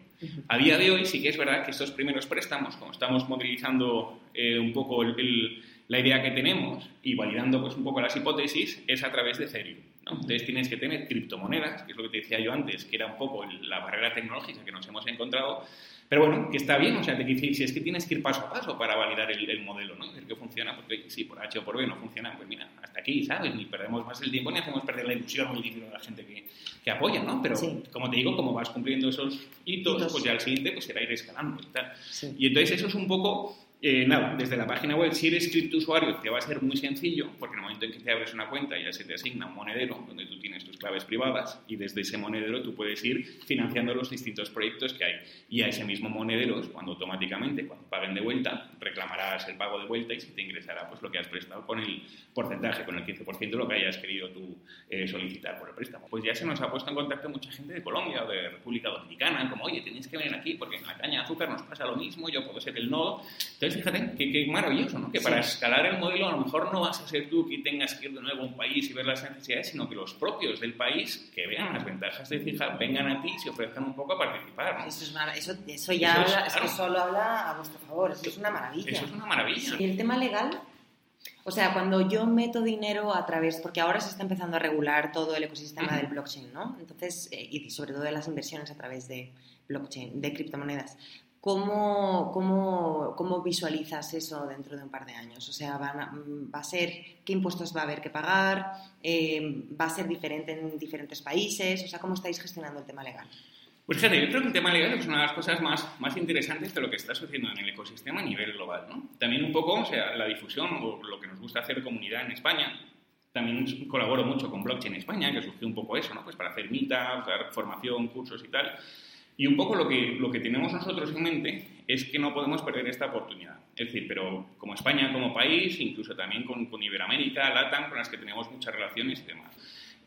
A día de hoy sí que es verdad que estos primeros préstamos, como estamos modelizando eh, un poco la idea que tenemos y validando pues un poco las hipótesis, es a través de Ethereum. Entonces tienes que tener criptomonedas, que es lo que te decía yo antes, que era un poco la barrera tecnológica que nos hemos encontrado, pero bueno, que está bien, o sea, te decir, si es que tienes que ir paso a paso para validar el, modelo, ¿no? El que funciona, porque si por H o por B no funciona, pues mira, hasta aquí, ¿sabes? Ni perdemos más el tiempo ni hacemos perder la ilusión o el dinero de la gente que, que apoya, ¿no? Pero, como te digo, como vas cumpliendo esos hitos, pues ya al siguiente pues será ir escalando y tal. Y entonces eso es un poco eh, nada, desde la página web, si eres usuario te va a ser muy sencillo, porque en el momento en que te abres una cuenta ya se te asigna un monedero donde tú tienes tus claves privadas y desde ese monedero tú puedes ir financiando los distintos proyectos que hay. Y a ese mismo monedero cuando automáticamente, cuando paguen de vuelta, reclamarás el pago de vuelta y se te ingresará pues, lo que has prestado con el porcentaje, con el 15% de lo que hayas querido tú eh, solicitar por el préstamo. Pues ya se nos ha puesto en contacto mucha gente de Colombia o de República Dominicana, como, oye, tenéis que venir aquí porque en la caña de azúcar nos pasa lo mismo, yo puedo ser el nodo. Entonces, fíjate, qué, maravilloso, ¿no? Que para escalar el modelo a lo mejor no vas a ser tú que tengas que ir de nuevo a un país y ver las necesidades, sino que los propios del país que vean las ventajas de fijar vengan a ti y se ofrezcan un poco a participar. Eso, es eso, eso, ya habla, es, que solo habla a vuestro favor, eso es una maravilla. Eso es una maravilla. Y el tema legal, o sea, cuando yo meto dinero a través, porque ahora se está empezando a regular todo el ecosistema del blockchain, ¿no? Entonces, eh, y sobre todo de las inversiones a través de blockchain, de criptomonedas. ¿Cómo, cómo, cómo visualizas eso dentro de un par de años? O sea, ¿va a, ser qué impuestos va a haber que pagar? Eh, ¿Va a ser diferente en diferentes países? O sea, ¿cómo estáis gestionando el tema legal? Pues fíjate, yo creo que el tema legal es una de las cosas más, más interesantes de lo que está sucediendo en el ecosistema a nivel global. ¿no? También un poco, o sea, la difusión o lo que nos gusta hacer comunidad en España. También colaboro mucho con Blockchain España, que surgió un poco eso, ¿no? Pues para hacer meetups, dar formación, cursos y tal. Y un poco lo que, lo que tenemos nosotros en mente es que no podemos perder esta oportunidad. Es decir, pero como España, como país, incluso también con, con Iberoamérica, LATAM, con las que tenemos muchas relaciones y demás.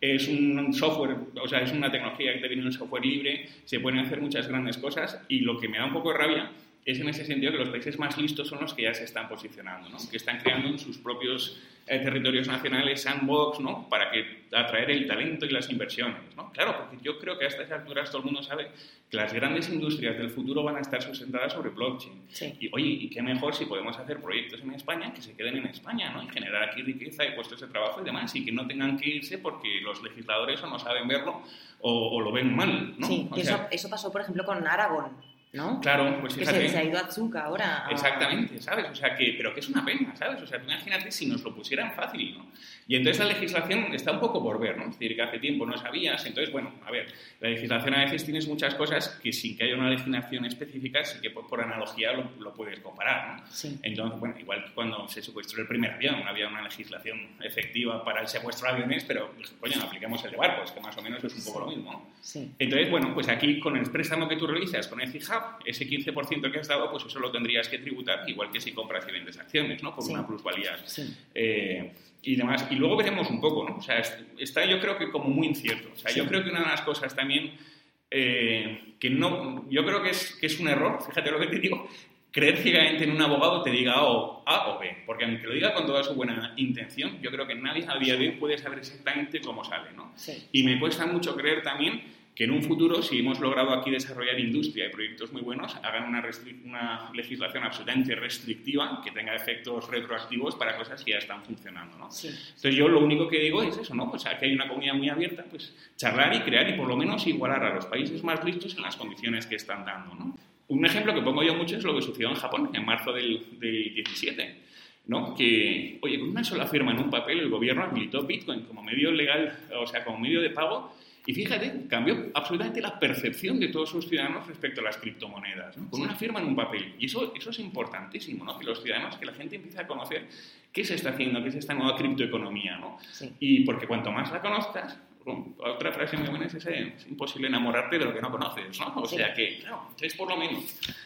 Es un software, o sea, es una tecnología que te viene un software libre, se pueden hacer muchas grandes cosas y lo que me da un poco de rabia es en ese sentido que los países más listos son los que ya se están posicionando, ¿no? que están creando en sus propios eh, territorios nacionales sandbox ¿no? para que atraer el talento y las inversiones. ¿no? Claro, porque yo creo que a estas alturas todo el mundo sabe que las grandes industrias del futuro van a estar sustentadas sobre blockchain. Y oye, ¿y qué mejor si podemos hacer proyectos en España que se queden en España ¿no? y generar aquí riqueza y puestos de trabajo y demás y que no tengan que irse porque los legisladores o no saben verlo o, lo ven mal. ¿no? Sí, eso, eso pasó, por ejemplo, con Aragón ¿no? Claro, pues Que fíjate. se, se ha ido a Tsuka ahora. a- Exactamente, ¿sabes? O sea, que, pero que es una pena, ¿sabes? O sea, tú imagínate si nos lo pusieran fácil, ¿no? Y entonces la legislación está un poco por ver, ¿no? Es decir, que hace tiempo no sabías, entonces, bueno, a ver, la legislación a veces tienes muchas cosas que sin que haya una legislación específica, sí que por, por analogía lo, lo puedes comparar, ¿no? Sí. Entonces, bueno, igual que cuando se secuestró el primer avión, no había una legislación efectiva para el secuestro de aviones, pero, pues, coño, apliquemos el de barcos, que más o menos es un poco lo mismo, ¿no? Sí. Entonces, bueno, pues aquí con el préstamo que tú realizas con Ese 15% que has dado, pues eso lo tendrías que tributar, igual que si compras y vendes acciones, ¿no? Por Sí. una plusvalía. Sí. Eh, y demás. Y luego veremos un poco, ¿no? O sea, es- está yo creo que como muy incierto. O sea, yo Sí. creo que una de las cosas también eh, que no... Yo creo que es, que es un error, fíjate lo que te digo, creer ciegamente en un abogado te diga o A o B. Porque aunque lo diga con toda su buena intención, yo creo que nadie a día de hoy puede saber exactamente cómo sale, ¿no? Sí. Y me cuesta mucho creer también que en un futuro, si hemos logrado aquí desarrollar industria y proyectos muy buenos, hagan una, legislación absolutamente restrictiva que tenga efectos retroactivos para cosas que ya están funcionando. ¿no? Sí. Entonces yo lo único que digo es eso, ¿no? O sea, que hay una comunidad muy abierta, pues charlar y crear y por lo menos igualar a los países más listos en las condiciones que están dando, ¿no? Un ejemplo que pongo yo mucho es lo que sucedió en Japón en marzo del, del 17. ¿no? Que, oye, con una sola firma en un papel el gobierno habilitó Bitcoin como medio legal, o sea, como medio de pago, y fíjate, cambió absolutamente la percepción de todos sus ciudadanos respecto a las criptomonedas, ¿no? con una firma en un papel. Y eso, eso es importantísimo, ¿no? que los ciudadanos, que la gente empiece a conocer qué se está haciendo, qué es esta nueva criptoeconomía. ¿no? Sí. Y porque cuanto más la conozcas, otra frase muy buena es esa, es imposible enamorarte de lo que no conoces, ¿no? O Sí. sea que, claro, entonces por lo menos.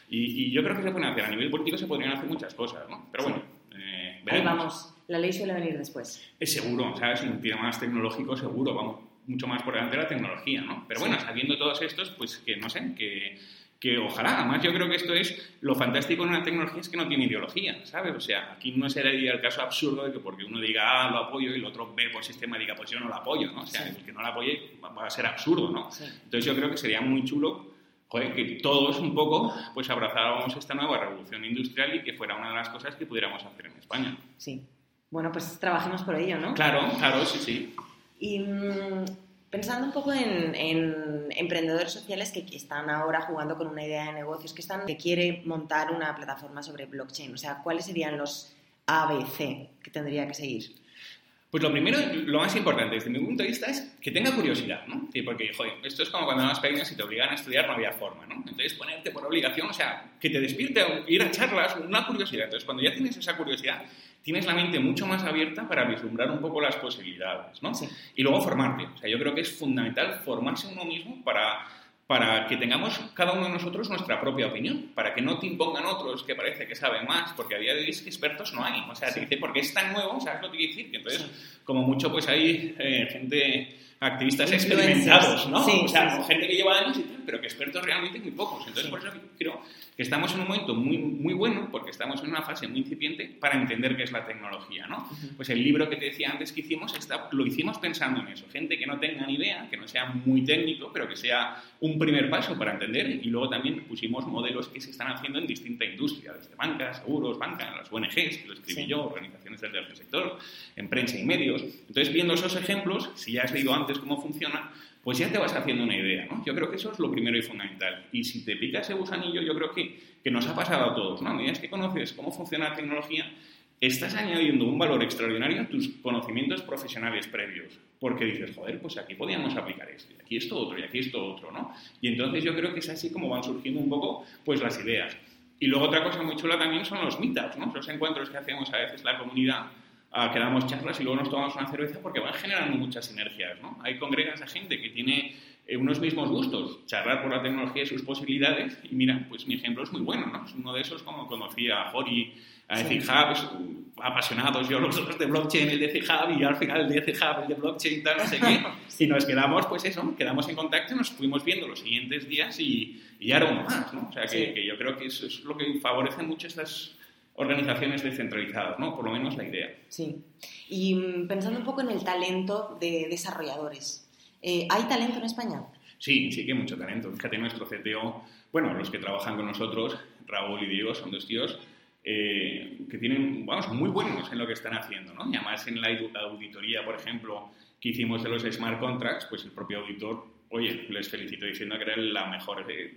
Y, y yo creo que se pueden hacer, a nivel político se podrían hacer muchas cosas, ¿no? Pero bueno, eh, Ahí vamos. La ley suele venir después. Es seguro, ¿sabes? Un tema más tecnológico seguro, vamos, mucho más por delante de la tecnología, ¿no? Pero bueno, sabiendo todos estos, pues que no sé, que, que ojalá, además yo creo que esto es lo fantástico en una tecnología es que no tiene ideología, ¿sabes? O sea, aquí no sería el caso absurdo de que porque uno diga, ah, lo apoyo y el otro ve por sistema diga, pues yo no lo apoyo, ¿no? O sea, Sí. el que no lo apoye va va a ser absurdo, ¿no? Sí. Entonces yo creo que sería muy chulo joder, que todos un poco pues abrazáramos esta nueva revolución industrial y que fuera una de las cosas que pudiéramos hacer en España. Sí. Bueno, pues trabajemos por ello, ¿no? Claro, claro, sí, sí. Y mm, pensando un poco en, en emprendedores sociales que, están ahora jugando con una idea de negocios, que, están, que quiere montar una plataforma sobre blockchain, o sea, ¿cuáles serían los A, B, C que tendría que seguir? Pues lo primero, lo más importante desde mi punto de vista es que tenga curiosidad, ¿no? Sí, porque, joder, esto es como cuando eras pequeño y te obligan a estudiar, no había forma, ¿no? Entonces, ponerte por obligación, o sea, que te despierte ir a charlas, una curiosidad. Entonces, cuando ya tienes esa curiosidad, tienes la mente mucho más abierta para vislumbrar un poco las posibilidades, ¿no? Sí. Y luego formarte. O sea, yo creo que es fundamental formarse uno mismo para, para que tengamos cada uno de nosotros nuestra propia opinión, para que no te impongan otros que parece que saben más, porque a día de hoy es que expertos no hay. O sea, te dice, porque es tan nuevo, ¿sabes lo que quiere decir? Que entonces, como mucho, pues hay eh, gente, activistas experimentados, ¿no? Sí, o sea, sí, sí. gente que lleva años y tal, pero que expertos realmente muy pocos. Entonces, Sí. por eso creo que estamos en un momento muy, muy bueno, porque estamos en una fase muy incipiente para entender qué es la tecnología, ¿no? Pues el libro que te decía antes que hicimos, está, lo hicimos pensando en eso. Gente que no tenga ni idea, que no sea muy técnico, pero que sea un primer paso para entender. Y luego también pusimos modelos que se están haciendo en distinta industria, desde bancas, seguros, bancas, las ONGs, que lo escribí Sí. yo, organizaciones del tercer sector, en prensa y medios. Entonces, viendo esos ejemplos, si ya has leído antes cómo funciona, pues ya te vas haciendo una idea, ¿no? Yo creo que eso es lo primero y fundamental. Y si te pica ese gusanillo, yo creo que, que nos ha pasado a todos, ¿no? A medida que conoces cómo funciona la tecnología, estás añadiendo un valor extraordinario a tus conocimientos profesionales previos. Porque dices, joder, pues aquí podíamos aplicar esto, y aquí esto otro, y aquí esto otro, ¿no? Y entonces yo creo que es así como van surgiendo un poco, pues, las ideas. Y luego otra cosa muy chula también son los meetups, ¿no? Los encuentros que hacemos a veces la comunidad, ah, que damos charlas y luego nos tomamos una cerveza porque van generando muchas sinergias, ¿no? Hay congregas a gente que tiene eh, unos mismos gustos, charlar por la tecnología y sus posibilidades, y mira, pues mi ejemplo es muy bueno, ¿no? Es uno de esos como conocí a Jori, a Sí. Hub, es, uh, apasionados, yo los dos de blockchain, el DC Hub, y al final el DC Hub, el de blockchain, tal, no sé qué, *laughs* y nos quedamos, pues eso, quedamos en contacto y nos fuimos viendo los siguientes días y, y ya era uno más, ¿no? O sea, que, Sí. que yo creo que eso es lo que favorece mucho estas organizaciones descentralizadas, ¿no? Por lo menos la idea. Sí. Y mm, pensando un poco en el talento de desarrolladores, eh, ¿hay talento en España? Sí, sí que hay mucho talento. Fíjate, nuestro CTO, bueno, los que trabajan con nosotros, Raúl y Diego, son dos tíos eh, que tienen, vamos, muy buenos en lo que están haciendo, ¿no? Y además en la aud- auditoría, por ejemplo, que hicimos de los smart contracts, pues el propio auditor, oye, les felicito diciendo que era la mejor eh,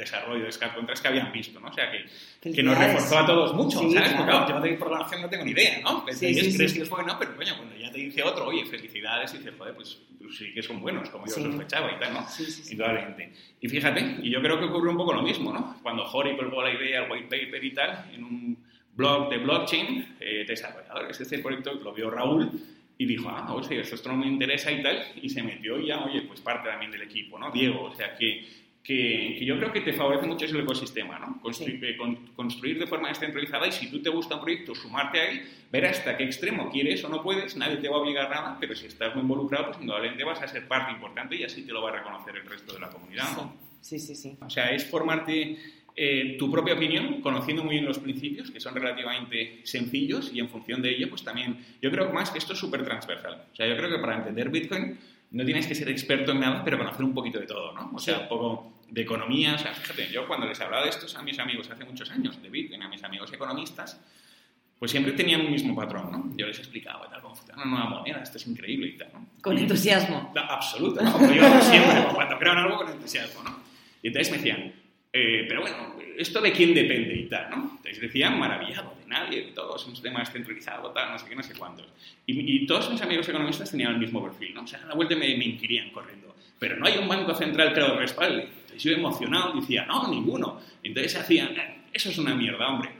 desarrollo de smart contracts que habían visto, ¿no? O sea, que, que nos reforzó a todos mucho, ¿sabes? Porque claro, yo de programación no tengo ni idea, ¿no? Sí, sí, crees que es bueno, pero coño, cuando ya te dice otro, oye, felicidades, y dices, joder, pues, pues sí que son buenos, como yo sospechaba y tal, ¿no? Sí, sí, Indudablemente. Y fíjate, y yo creo que ocurre un poco lo mismo, ¿no? Cuando Jori colgó la idea, el white paper y tal, en un blog de blockchain, eh, desarrolladores, este proyecto lo vio Raúl, y dijo, ah, o sea, esto no me interesa y tal, y se metió ya, oye, pues parte también del equipo, ¿no? Diego, o sea, que, que, yo creo que te favorece mucho el ecosistema, ¿no? Construir, eh, construir, de forma descentralizada y si tú te gusta un proyecto, sumarte a él, ver hasta qué extremo quieres o no puedes, nadie te va a obligar nada, pero si estás muy involucrado, pues indudablemente vas a ser parte importante y así te lo va a reconocer el resto de la comunidad, ¿no? Sí, sí, sí. O sea, es formarte eh, tu propia opinión, conociendo muy bien los principios, que son relativamente sencillos, y en función de ello, pues también, yo creo más que esto es súper transversal. O sea, yo creo que para entender Bitcoin no tienes que ser experto en nada, pero conocer un poquito de todo, ¿no? O sea, un poco de economía. O sea, fíjate, yo cuando les hablaba de esto a mis amigos hace muchos años, de Bitcoin, a mis amigos economistas, pues siempre tenían un mismo patrón, ¿no? Yo les explicaba tal, cómo funciona una nueva moneda, esto es increíble y tal, ¿no? Con entusiasmo. absoluto, ¿no? yo siempre, *laughs* cuando creo en algo, con entusiasmo, ¿no? Y entonces me decían, eh, pero bueno, ¿esto de quién depende y tal, no? Entonces decían, maravillado, nadie, de todos, un sistema descentralizado, tal, no sé qué, no sé cuántos. Y, todos mis amigos economistas tenían el mismo perfil, ¿no? O sea, a la vuelta me, me inquirían corriendo. Pero no hay un banco central que lo respalde. Entonces yo emocionado decía, no, ninguno. Entonces hacían, eh, eso es una mierda, hombre.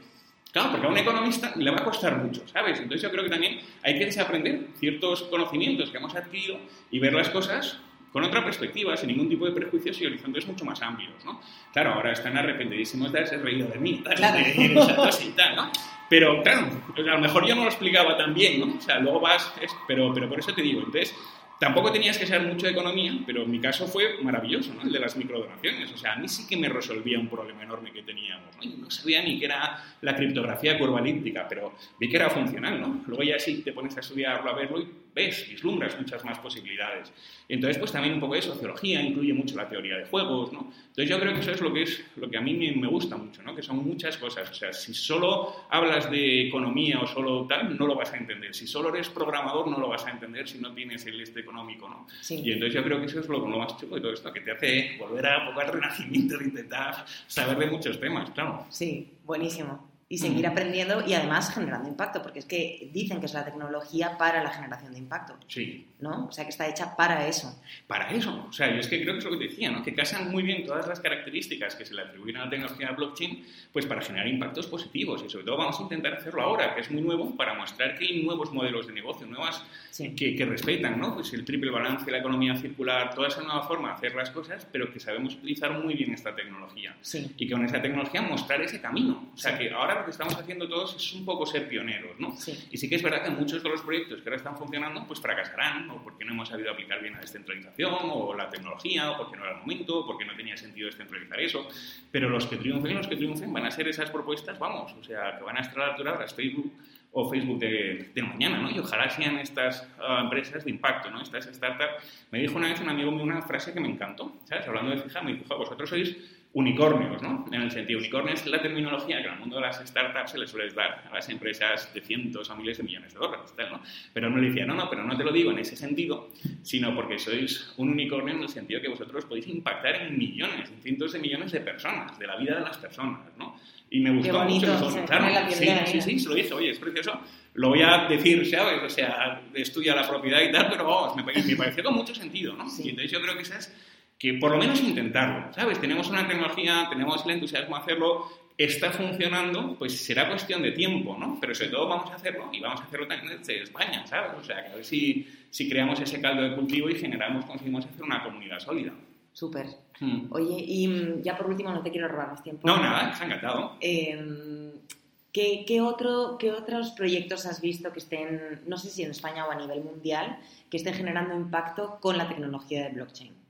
Claro, porque a un economista le va a costar mucho, ¿sabes? Entonces yo creo que también hay que desaprender ciertos conocimientos que hemos adquirido y ver las cosas con otra perspectiva, sin ningún tipo de prejuicios y horizontes mucho más amplios, ¿no? Claro, ahora están arrepentidísimos de haberse reído de mí, tal, claro. de, y tal, ¿no? Pero, claro, a lo mejor yo no lo explicaba tan bien, ¿no? O sea, luego vas, pero, pero por eso te digo, entonces, Tampoco tenías que saber mucho de economía, pero mi caso fue maravilloso, ¿no? El de las microdonaciones. O sea, a mí sí que me resolvía un problema enorme que teníamos. ¿no? no sabía ni qué era la criptografía curvalíptica, pero vi que era funcional, ¿no? Luego ya sí te pones a estudiarlo, a verlo y ves, vislumbras muchas más posibilidades. Entonces, pues también un poco de sociología, incluye mucho la teoría de juegos, ¿no? Entonces yo creo que eso es lo que, es, lo que a mí me, gusta mucho, ¿no? Que son muchas cosas. O sea, si solo hablas de economía o solo tal, no lo vas a entender. Si solo eres programador, no lo vas a entender si no tienes el este económico, ¿no? Y entonces yo creo que eso es lo, lo más chulo de todo esto, que te hace volver a poco al renacimiento de intentar saber de muchos temas, claro. Sí, buenísimo y seguir aprendiendo y además generando impacto, porque es que dicen que es la tecnología para la generación de impacto. Sí. ¿No? O sea, que está hecha para eso. Para eso. O sea, yo es que creo que es lo que decía, ¿no? Que casan muy bien todas las características que se le atribuyen a la tecnología de blockchain, pues para generar impactos positivos. Y sobre todo vamos a intentar hacerlo ahora, que es muy nuevo, para mostrar que hay nuevos modelos de negocio, nuevas que, que, respetan, ¿no? Pues el triple balance, la economía circular, toda esa nueva forma de hacer las cosas, pero que sabemos utilizar muy bien esta tecnología. Sí. Y que con esa tecnología mostrar ese camino. O sea, que ahora lo que estamos haciendo todos es un poco ser pioneros, ¿no? Y sí que es verdad que muchos de los proyectos que ahora están funcionando, pues fracasarán, o porque no hemos sabido aplicar bien la descentralización, o la tecnología, o porque no era el momento, o porque no tenía sentido descentralizar eso. Pero los que triunfen, los que triunfen van a ser esas propuestas, vamos, o sea, que van a estar a la altura de las Facebook o Facebook de, mañana, ¿no? Y ojalá sean estas ah, empresas de impacto, ¿no? Estas startups. Me dijo una vez un amigo mío una frase que me encantó, ¿sabes? Hablando de fija, me dijo, vosotros sois unicornios, ¿no? En el sentido, unicornio es la terminología que en el mundo de las startups se les suele dar a las empresas de cientos o miles de millones de dólares, ¿no? Pero él me decía, no, no, pero no te lo digo en ese sentido, sino porque sois un unicornio en el sentido que vosotros podéis impactar en millones, en cientos de millones de personas, de la vida de las personas, ¿no? Y me gustó bonito, mucho claro, sí, sí, sí, se lo dije, oye, es precioso, lo voy a decir, ¿sabes? O sea, estudia la propiedad y tal, pero vamos, me, me pareció con mucho sentido, ¿no? Y entonces yo creo que esa es que por lo menos intentarlo, ¿sabes? Tenemos una tecnología, tenemos el entusiasmo a hacerlo, está funcionando, pues será cuestión de tiempo, ¿no? Pero sobre todo vamos a hacerlo y vamos a hacerlo también desde España, ¿sabes? O sea, que a ver si, si creamos ese caldo de cultivo y generamos, conseguimos hacer una comunidad sólida. Súper. Hmm. Oye, y mm, ya por último, no te quiero robar más tiempo. No, nada, ha encantado. Em, ¿qué, qué, otro, ¿Qué otros proyectos has visto que estén, no sé si en España o a nivel mundial, que estén generando impacto con la tecnología de blockchain?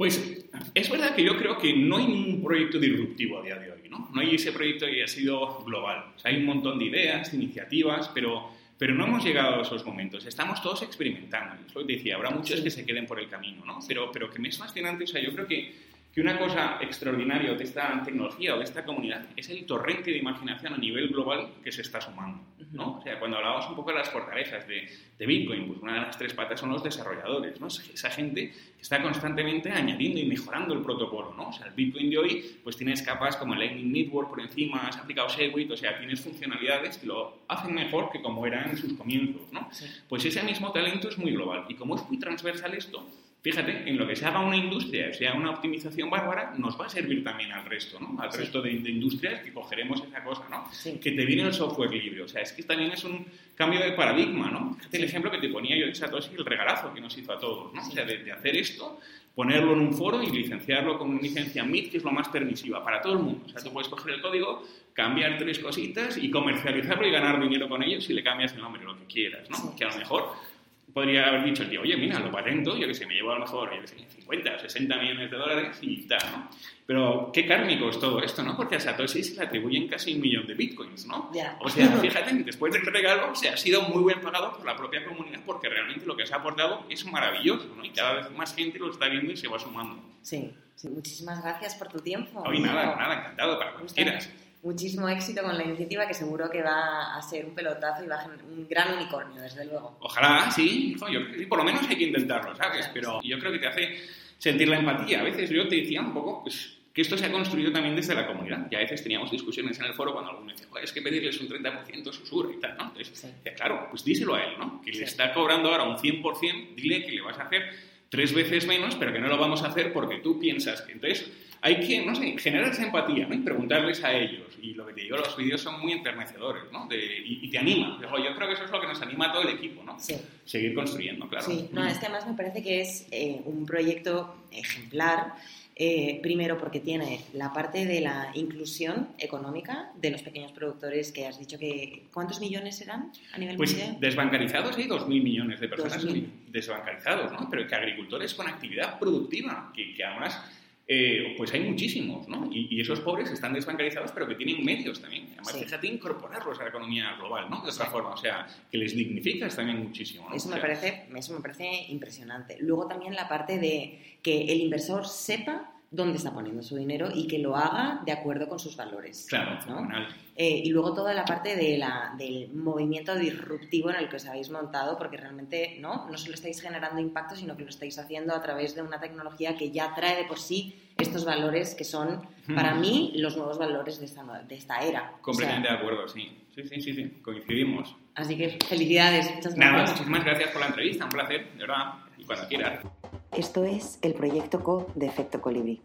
Pues es verdad que yo creo que no hay un proyecto disruptivo a día de hoy, ¿no? No hay ese proyecto que haya sido global. hay un montón de ideas, iniciativas, pero, pero no hemos llegado a esos momentos. Estamos todos experimentando. Es lo que decía, habrá muchos que se queden por el camino, ¿no? Pero, pero que me es fascinante, o sea, yo creo que, que una cosa extraordinaria de esta tecnología o de esta comunidad es el torrente de imaginación a nivel global que se está sumando. ¿no? O sea, cuando hablábamos un poco de las fortalezas de, de, Bitcoin, pues una de las tres patas son los desarrolladores, ¿no? Esa gente que está constantemente añadiendo y mejorando el protocolo, ¿no? O sea, el Bitcoin de hoy, pues tienes capas como el Lightning Network por encima, has aplicado Segwit, o sea, tienes funcionalidades que lo hacen mejor que como eran en sus comienzos, ¿no? Pues ese mismo talento es muy global. Y como es muy transversal esto, fíjate, en lo que se haga una industria, sea una optimización bárbara, nos va a servir también al resto, ¿no? Al resto de, industrias que cogeremos esa cosa, ¿no? Que te viene el software libre. O sea, es que también es un cambio de paradigma, ¿no? Fíjate el ejemplo que te ponía yo de Satoshi, el regalazo que nos hizo a todos, ¿no? O sea, de, hacer esto, ponerlo en un foro y licenciarlo con una licencia MIT, que es lo más permisiva para todo el mundo. O sea, tú puedes coger el código, cambiar tres cositas y comercializarlo y ganar dinero con ello si le cambias el nombre, lo que quieras, ¿no? Que a lo mejor podría haber dicho el tío, oye, mira, lo patento, yo que sé, me llevo a lo mejor, yo que sé, 50 o 60 millones de dólares y tal, ¿no? Pero qué kármico es todo esto, ¿no? Porque a Satoshi se le atribuyen casi un millón de bitcoins, ¿no? O sea, *laughs* fíjate, después del regalo se ha sido muy bien pagado por la propia comunidad porque realmente lo que se ha aportado es maravilloso, ¿no? Y cada vez más gente lo está viendo y se va sumando. Sí, sí. muchísimas gracias por tu tiempo. Hoy nada, nada, encantado, para cuando quieras muchísimo éxito con la iniciativa que seguro que va a ser un pelotazo y va a ser un gran unicornio, desde luego. Ojalá, sí, por lo menos hay que intentarlo, ¿sabes? Pero yo creo que te hace sentir la empatía. A veces yo te decía un poco pues, que esto se ha construido también desde la comunidad. Y a veces teníamos discusiones en el foro cuando alguno decía, es que pedirles un 30% susurro y tal, ¿no? Entonces, claro, pues díselo a él, ¿no? Que le está cobrando ahora un 100%, dile que le vas a hacer tres veces menos, pero que no lo vamos a hacer porque tú piensas que entonces hay que, no sé, generar esa empatía ¿no? y preguntarles a ellos. Y lo que te digo, los vídeos son muy enternecedores, ¿no? y, te anima. Yo creo que eso es lo que nos anima a todo el equipo, ¿no? Sí. Seguir construyendo, claro. Sí, no, es que además me parece que es eh, un proyecto ejemplar. Eh, primero porque tiene la parte de la inclusión económica de los pequeños productores que has dicho que... ¿Cuántos millones serán a nivel pues desbancarizados hay 2.000 millones de personas desbancarizados, ¿no? Pero que agricultores con actividad productiva, que, que además eh, pues hay muchísimos, ¿no? Y, esos pobres están desbancarizados, pero que tienen medios también. Además, sí. fíjate incorporarlos a la economía global, ¿no? De otra forma, o sea, que les dignificas también muchísimo. Eso, me parece, eso me parece impresionante. Luego también la parte de que el inversor sepa dónde está poniendo su dinero y que lo haga de acuerdo con sus valores. Claro, ¿no? Eh, y luego toda la parte de la, del movimiento disruptivo en el que os habéis montado, porque realmente ¿no? no solo estáis generando impacto, sino que lo estáis haciendo a través de una tecnología que ya trae de por sí estos valores que son, para mí, los nuevos valores de esta, de esta era. Completamente de acuerdo, sí. Sí, sí, sí, sí, coincidimos. Así que felicidades, muchas gracias. Nada, muchísimas gracias por la entrevista, un placer, de verdad, y cuando quieras. Esto es el proyecto CO de Efecto Colibrí.